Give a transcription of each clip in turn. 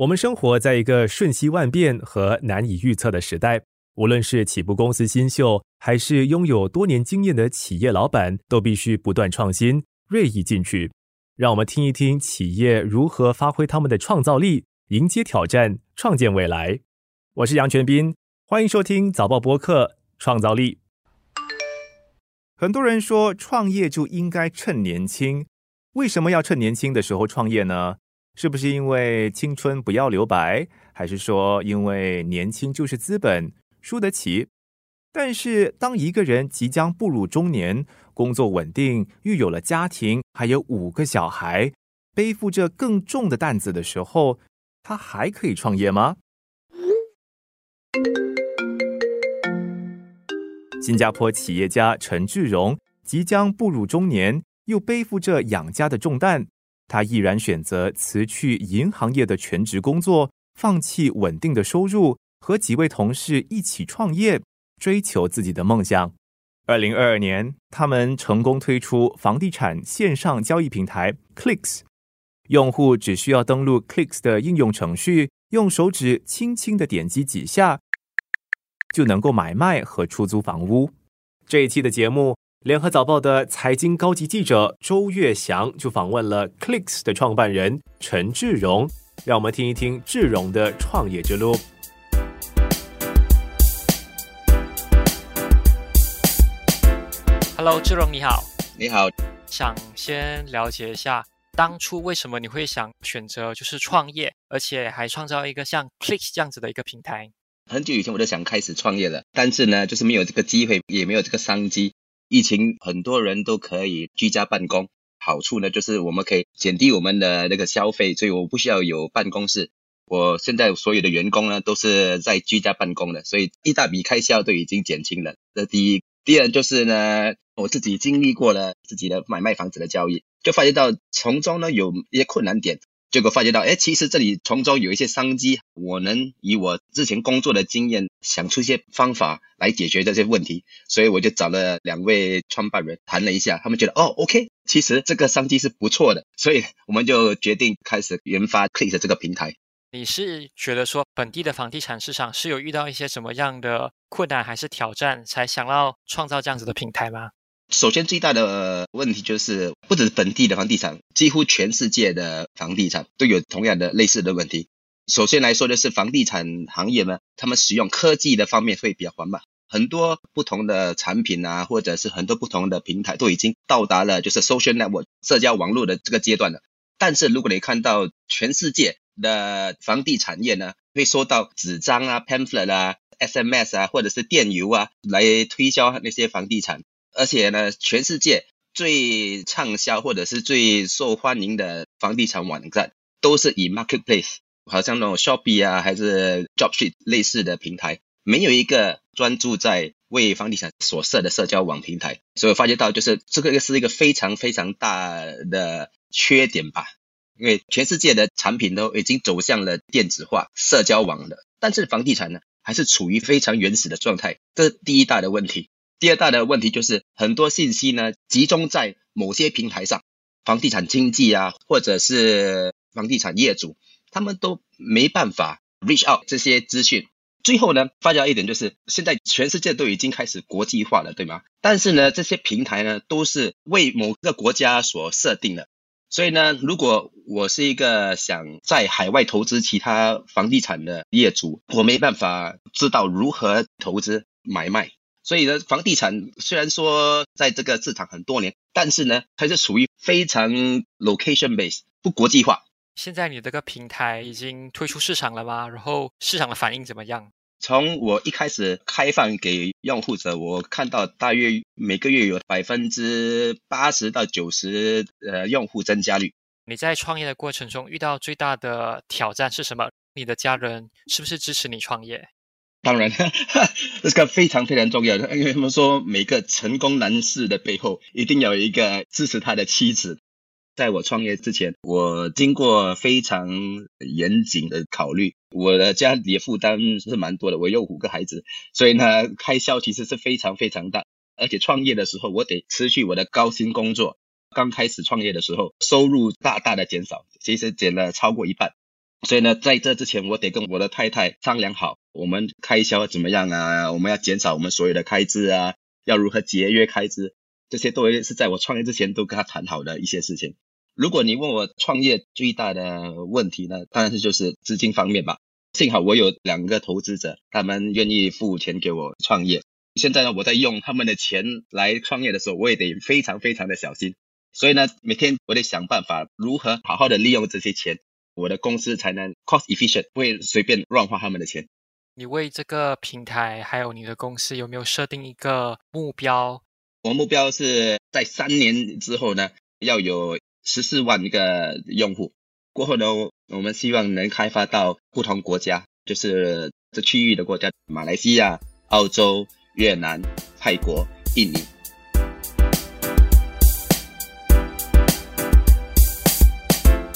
我们生活在一个瞬息万变和难以预测的时代，无论是起步公司新秀，还是拥有多年经验的企业老板，都必须不断创新、锐意进取。让我们听一听企业如何发挥他们的创造力，迎接挑战，创建未来。我是杨全斌，欢迎收听早报播客《创造力》。很多人说创业就应该趁年轻，为什么要趁年轻的时候创业呢？是不是因为青春不要留白，还是说因为年轻就是资本，输得起？但是当一个人即将步入中年，工作稳定，育有了家庭，还有五个小孩，背负着更重的担子的时候，他还可以创业吗？新加坡企业家陈志荣即将步入中年，又背负着养家的重担，他毅然选择辞去银行业的全职工作，放弃稳定的收入，和几位同事一起创业，追求自己的梦想。二零二二年，他们成功推出房地产线上交易平台 Clicks，用户只需要登录 Clicks 的应用程序，用手指轻轻的点击几下。就能够买卖和出租房屋。这一期的节目，联合早报的财经高级记者周月祥就访问了 Clicks 的创办人陈志荣，让我们听一听志荣的创业之路。Hello，志荣你好。你好，想先了解一下，当初为什么你会想选择就是创业，而且还创造一个像 Clicks 这样子的一个平台？很久以前我就想开始创业了，但是呢，就是没有这个机会，也没有这个商机。疫情很多人都可以居家办公，好处呢就是我们可以减低我们的那个消费，所以我不需要有办公室。我现在所有的员工呢都是在居家办公的，所以一大笔开销都已经减轻了。这第一，第二就是呢，我自己经历过了自己的买卖房子的交易，就发觉到从中呢有一些困难点。结果发觉到，哎，其实这里从中有一些商机，我能以我之前工作的经验想出一些方法来解决这些问题，所以我就找了两位创办人谈了一下，他们觉得，哦，OK，其实这个商机是不错的，所以我们就决定开始研发 Click 这个平台。你是觉得说本地的房地产市场是有遇到一些什么样的困难还是挑战，才想要创造这样子的平台吗？首先，最大的问题就是，不止本地的房地产，几乎全世界的房地产都有同样的类似的问题。首先来说的是房地产行业呢，他们使用科技的方面会比较缓慢，很多不同的产品啊，或者是很多不同的平台都已经到达了就是 social network 社交网络的这个阶段了。但是如果你看到全世界的房地产业呢，会收到纸张啊、pamphlet 啊、SMS 啊，或者是电邮啊，来推销那些房地产。而且呢，全世界最畅销或者是最受欢迎的房地产网站，都是以 marketplace，好像那种 Shopee 啊，还是 Jobstreet 类似的平台，没有一个专注在为房地产所设的社交网平台。所以我发觉到，就是这个是一个非常非常大的缺点吧，因为全世界的产品都已经走向了电子化社交网了，但是房地产呢，还是处于非常原始的状态，这是第一大的问题。第二大的问题就是很多信息呢集中在某些平台上，房地产经纪啊，或者是房地产业主，他们都没办法 reach out 这些资讯。最后呢，发觉一点就是，现在全世界都已经开始国际化了，对吗？但是呢，这些平台呢都是为某个国家所设定的，所以呢，如果我是一个想在海外投资其他房地产的业主，我没办法知道如何投资买卖。所以呢，房地产虽然说在这个市场很多年，但是呢，还是属于非常 location base，不国际化。现在你这个平台已经推出市场了吗？然后市场的反应怎么样？从我一开始开放给用户者，我看到大约每个月有百分之八十到九十呃用户增加率。你在创业的过程中遇到最大的挑战是什么？你的家人是不是支持你创业？当然，这是个非常非常重要的，因为他们说每个成功男士的背后一定有一个支持他的妻子。在我创业之前，我经过非常严谨的考虑，我的家里的负担是蛮多的，我有五个孩子，所以呢，开销其实是非常非常大。而且创业的时候，我得辞去我的高薪工作。刚开始创业的时候，收入大大的减少，其实减了超过一半。所以呢，在这之前，我得跟我的太太商量好，我们开销怎么样啊？我们要减少我们所有的开支啊，要如何节约开支，这些都是在我创业之前都跟他谈好的一些事情。如果你问我创业最大的问题呢，当然是就是资金方面吧。幸好我有两个投资者，他们愿意付钱给我创业。现在呢，我在用他们的钱来创业的时候，我也得非常非常的小心。所以呢，每天我得想办法如何好好的利用这些钱。我的公司才能 cost efficient，不会随便乱花他们的钱。你为这个平台还有你的公司有没有设定一个目标？我目标是在三年之后呢，要有十四万一个用户。过后呢，我们希望能开发到不同国家，就是这区域的国家：马来西亚、澳洲、越南、泰国、印尼。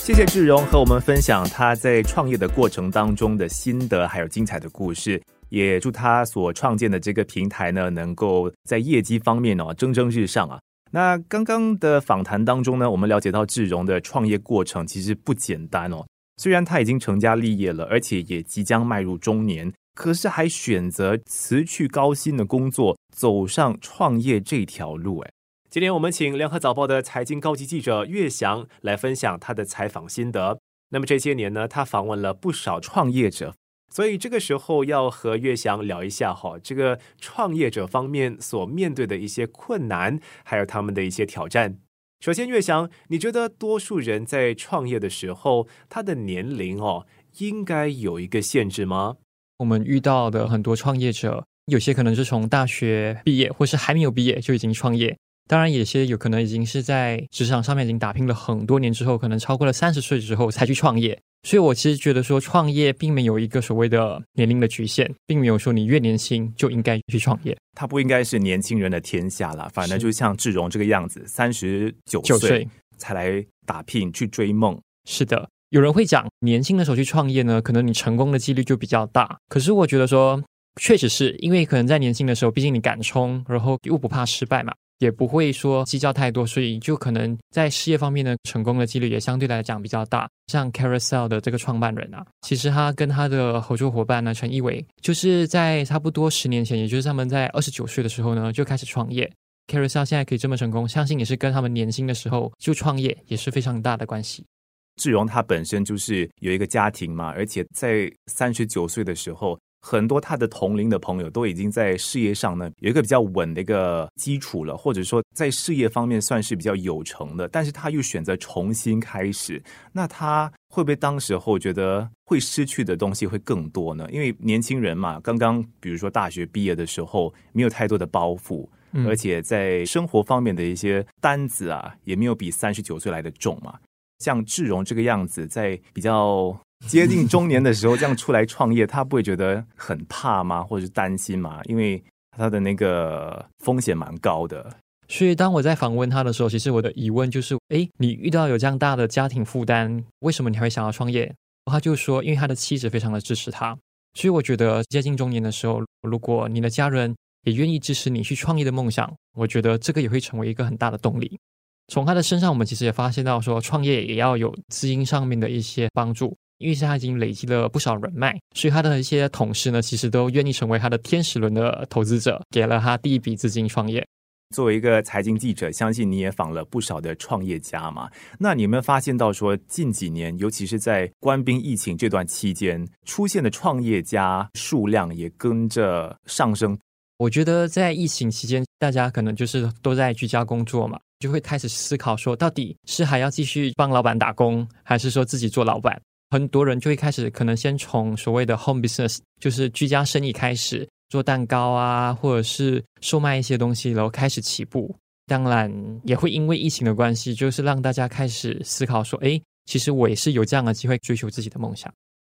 谢谢志荣和我们分享他在创业的过程当中的心得，还有精彩的故事。也祝他所创建的这个平台呢，能够在业绩方面哦蒸蒸日上啊。那刚刚的访谈当中呢，我们了解到志荣的创业过程其实不简单哦。虽然他已经成家立业了，而且也即将迈入中年，可是还选择辞去高薪的工作，走上创业这条路。哎。今天我们请联合早报的财经高级记者岳翔来分享他的采访心得。那么这些年呢，他访问了不少创业者，所以这个时候要和岳翔聊一下哈，这个创业者方面所面对的一些困难，还有他们的一些挑战。首先，岳翔，你觉得多数人在创业的时候，他的年龄哦，应该有一个限制吗？我们遇到的很多创业者，有些可能是从大学毕业，或是还没有毕业就已经创业。当然，有些有可能已经是在职场上面已经打拼了很多年之后，可能超过了三十岁之后才去创业。所以我其实觉得说，创业并没有一个所谓的年龄的局限，并没有说你越年轻就应该去创业。它不应该是年轻人的天下了，反正就像志荣这个样子，三十九岁才来打拼去追梦。是的，有人会讲，年轻的时候去创业呢，可能你成功的几率就比较大。可是我觉得说，确实是因为可能在年轻的时候，毕竟你敢冲，然后又不怕失败嘛。也不会说计较太多，所以就可能在事业方面呢，成功的几率也相对来讲比较大。像 Carousel 的这个创办人啊，其实他跟他的合作伙伴呢，陈一伟，就是在差不多十年前，也就是他们在二十九岁的时候呢，就开始创业。Carousel 现在可以这么成功，相信也是跟他们年轻的时候就创业也是非常大的关系。志荣他本身就是有一个家庭嘛，而且在三十九岁的时候。很多他的同龄的朋友都已经在事业上呢有一个比较稳的一个基础了，或者说在事业方面算是比较有成的，但是他又选择重新开始，那他会不会当时候觉得会失去的东西会更多呢？因为年轻人嘛，刚刚比如说大学毕业的时候没有太多的包袱，而且在生活方面的一些担子啊，也没有比三十九岁来的重嘛。像志荣这个样子，在比较。接近中年的时候，这样出来创业，他不会觉得很怕吗？或者是担心吗？因为他的那个风险蛮高的。所以当我在访问他的时候，其实我的疑问就是：哎，你遇到有这样大的家庭负担，为什么你还会想要创业？他就说，因为他的妻子非常的支持他。所以我觉得接近中年的时候，如果你的家人也愿意支持你去创业的梦想，我觉得这个也会成为一个很大的动力。从他的身上，我们其实也发现到说，创业也要有资金上面的一些帮助。因为他已经累积了不少人脉，所以他的一些同事呢，其实都愿意成为他的天使轮的投资者，给了他第一笔资金创业。作为一个财经记者，相信你也访了不少的创业家嘛？那你有没有发现到说，近几年，尤其是在官兵疫情这段期间，出现的创业家数量也跟着上升？我觉得在疫情期间，大家可能就是都在居家工作嘛，就会开始思考说，到底是还要继续帮老板打工，还是说自己做老板？很多人就会开始，可能先从所谓的 home business，就是居家生意开始做蛋糕啊，或者是售卖一些东西，然后开始起步。当然，也会因为疫情的关系，就是让大家开始思考说，哎，其实我也是有这样的机会追求自己的梦想。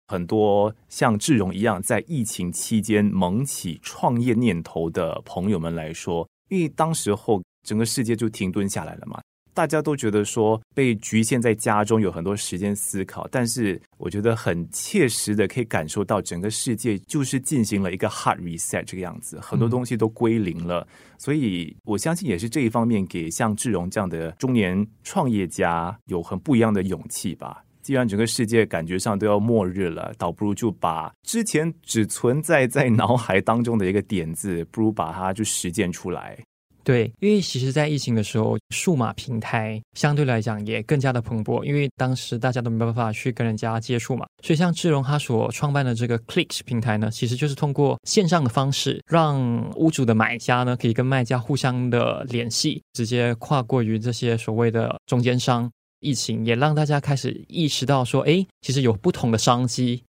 很多像志荣一样在疫情期间萌起创业念头的朋友们来说，因为当时候整个世界就停顿下来了嘛。大家都觉得说被局限在家中有很多时间思考，但是我觉得很切实的可以感受到整个世界就是进行了一个 hard reset 这个样子，很多东西都归零了。所以我相信也是这一方面给像志荣这样的中年创业家有很不一样的勇气吧。既然整个世界感觉上都要末日了，倒不如就把之前只存在在脑海当中的一个点子，不如把它就实践出来。对，因为其实，在疫情的时候，数码平台相对来讲也更加的蓬勃，因为当时大家都没办法去跟人家接触嘛，所以像志荣他所创办的这个 Clicks 平台呢，其实就是通过线上的方式，让屋主的买家呢可以跟卖家互相的联系，直接跨过于这些所谓的中间商。疫情也让大家开始意识到说，哎，其实有不同的商机。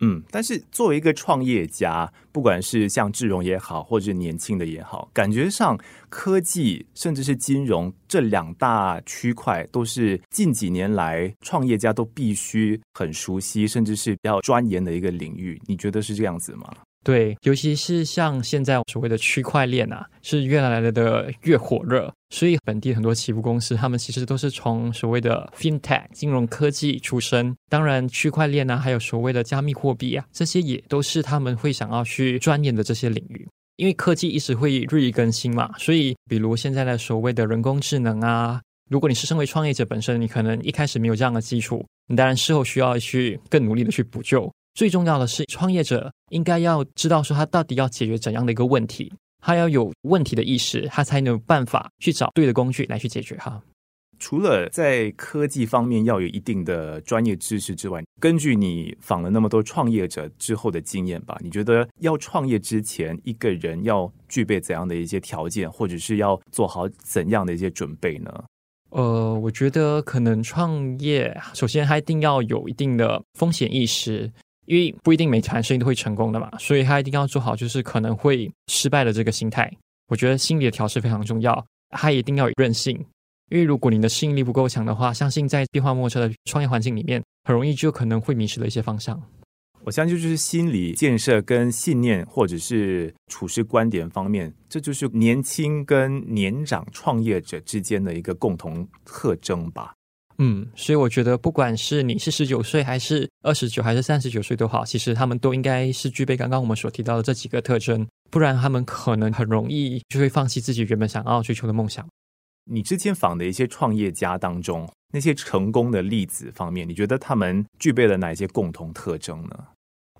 嗯，但是作为一个创业家，不管是像智荣也好，或者年轻的也好，感觉上科技甚至是金融这两大区块，都是近几年来创业家都必须很熟悉，甚至是比较钻研的一个领域。你觉得是这样子吗？对，尤其是像现在所谓的区块链啊，是越来来的越火热，所以本地很多起步公司，他们其实都是从所谓的 fintech 金融科技出身。当然，区块链啊，还有所谓的加密货币啊，这些也都是他们会想要去钻研的这些领域。因为科技一直会日益更新嘛，所以比如现在的所谓的人工智能啊，如果你是身为创业者本身，你可能一开始没有这样的基础，你当然事后需要去更努力的去补救。最重要的是，创业者应该要知道说他到底要解决怎样的一个问题，他要有问题的意识，他才能有办法去找对的工具来去解决哈。除了在科技方面要有一定的专业知识之外，根据你访了那么多创业者之后的经验吧，你觉得要创业之前，一个人要具备怎样的一些条件，或者是要做好怎样的一些准备呢？呃，我觉得可能创业首先他一定要有一定的风险意识。因为不一定每盘生意都会成功的嘛，所以他一定要做好就是可能会失败的这个心态。我觉得心理的调试非常重要，他一定要有韧性。因为如果你的适应力不够强的话，相信在变化莫测的创业环境里面，很容易就可能会迷失了一些方向。我相信就是心理建设跟信念，或者是处事观点方面，这就是年轻跟年长创业者之间的一个共同特征吧。嗯，所以我觉得，不管是你是十九岁，还是二十九，还是三十九岁都好，其实他们都应该是具备刚刚我们所提到的这几个特征，不然他们可能很容易就会放弃自己原本想要追求的梦想。你之前访的一些创业家当中，那些成功的例子方面，你觉得他们具备了哪些共同特征呢？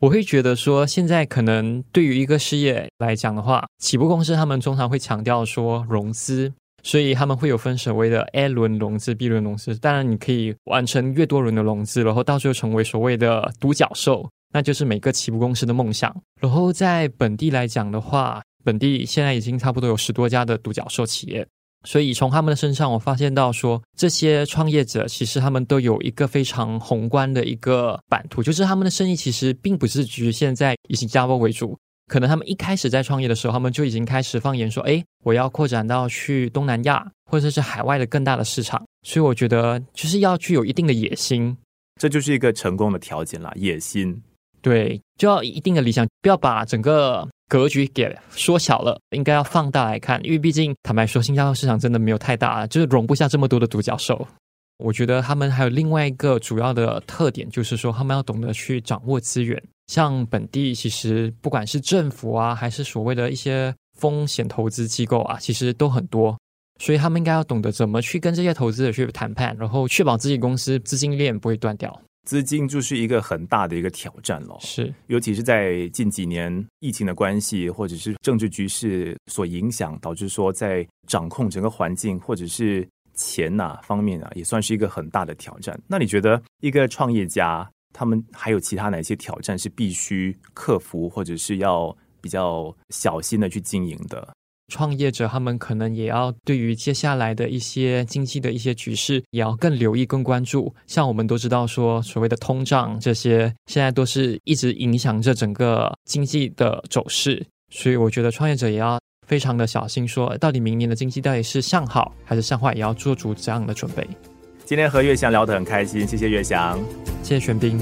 我会觉得说，现在可能对于一个事业来讲的话，起步公司他们通常会强调说融资。所以他们会有分所谓的 A 轮融资、B 轮融资。当然，你可以完成越多轮的融资，然后到最后成为所谓的独角兽，那就是每个起步公司的梦想。然后在本地来讲的话，本地现在已经差不多有十多家的独角兽企业。所以从他们的身上，我发现到说，这些创业者其实他们都有一个非常宏观的一个版图，就是他们的生意其实并不是局限在以新加坡为主。可能他们一开始在创业的时候，他们就已经开始放言说：“哎，我要扩展到去东南亚或者是海外的更大的市场。”所以我觉得就是要具有一定的野心，这就是一个成功的条件啦。野心，对，就要一定的理想，不要把整个格局给缩小了，应该要放大来看。因为毕竟坦白说，新加坡市场真的没有太大，就是容不下这么多的独角兽。我觉得他们还有另外一个主要的特点，就是说他们要懂得去掌握资源。像本地其实不管是政府啊，还是所谓的一些风险投资机构啊，其实都很多，所以他们应该要懂得怎么去跟这些投资者去谈判，然后确保自己公司资金链不会断掉。资金就是一个很大的一个挑战了，是，尤其是在近几年疫情的关系，或者是政治局势所影响，导致说在掌控整个环境或者是钱呐方面啊，也算是一个很大的挑战。那你觉得一个创业家？他们还有其他哪些挑战是必须克服，或者是要比较小心的去经营的？创业者他们可能也要对于接下来的一些经济的一些局势，也要更留意、更关注。像我们都知道说，所谓的通胀这些，现在都是一直影响着整个经济的走势。所以，我觉得创业者也要非常的小心，说到底明年的经济到底是向好还是向坏，也要做足这样的准备。今天和岳翔聊得很开心，谢谢岳翔，谢谢玄彬，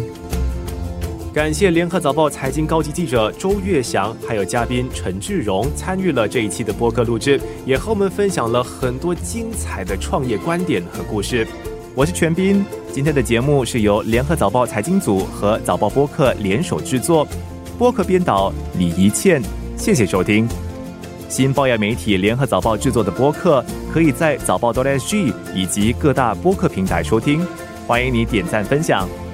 感谢联合早报财经高级记者周岳翔，还有嘉宾陈志荣参与了这一期的播客录制，也和我们分享了很多精彩的创业观点和故事。我是全斌，今天的节目是由联合早报财经组和早报播客联手制作，播客编导李怡倩，谢谢收听。新报业媒体联合早报制作的播客，可以在早报 .sg 以及各大播客平台收听。欢迎你点赞分享。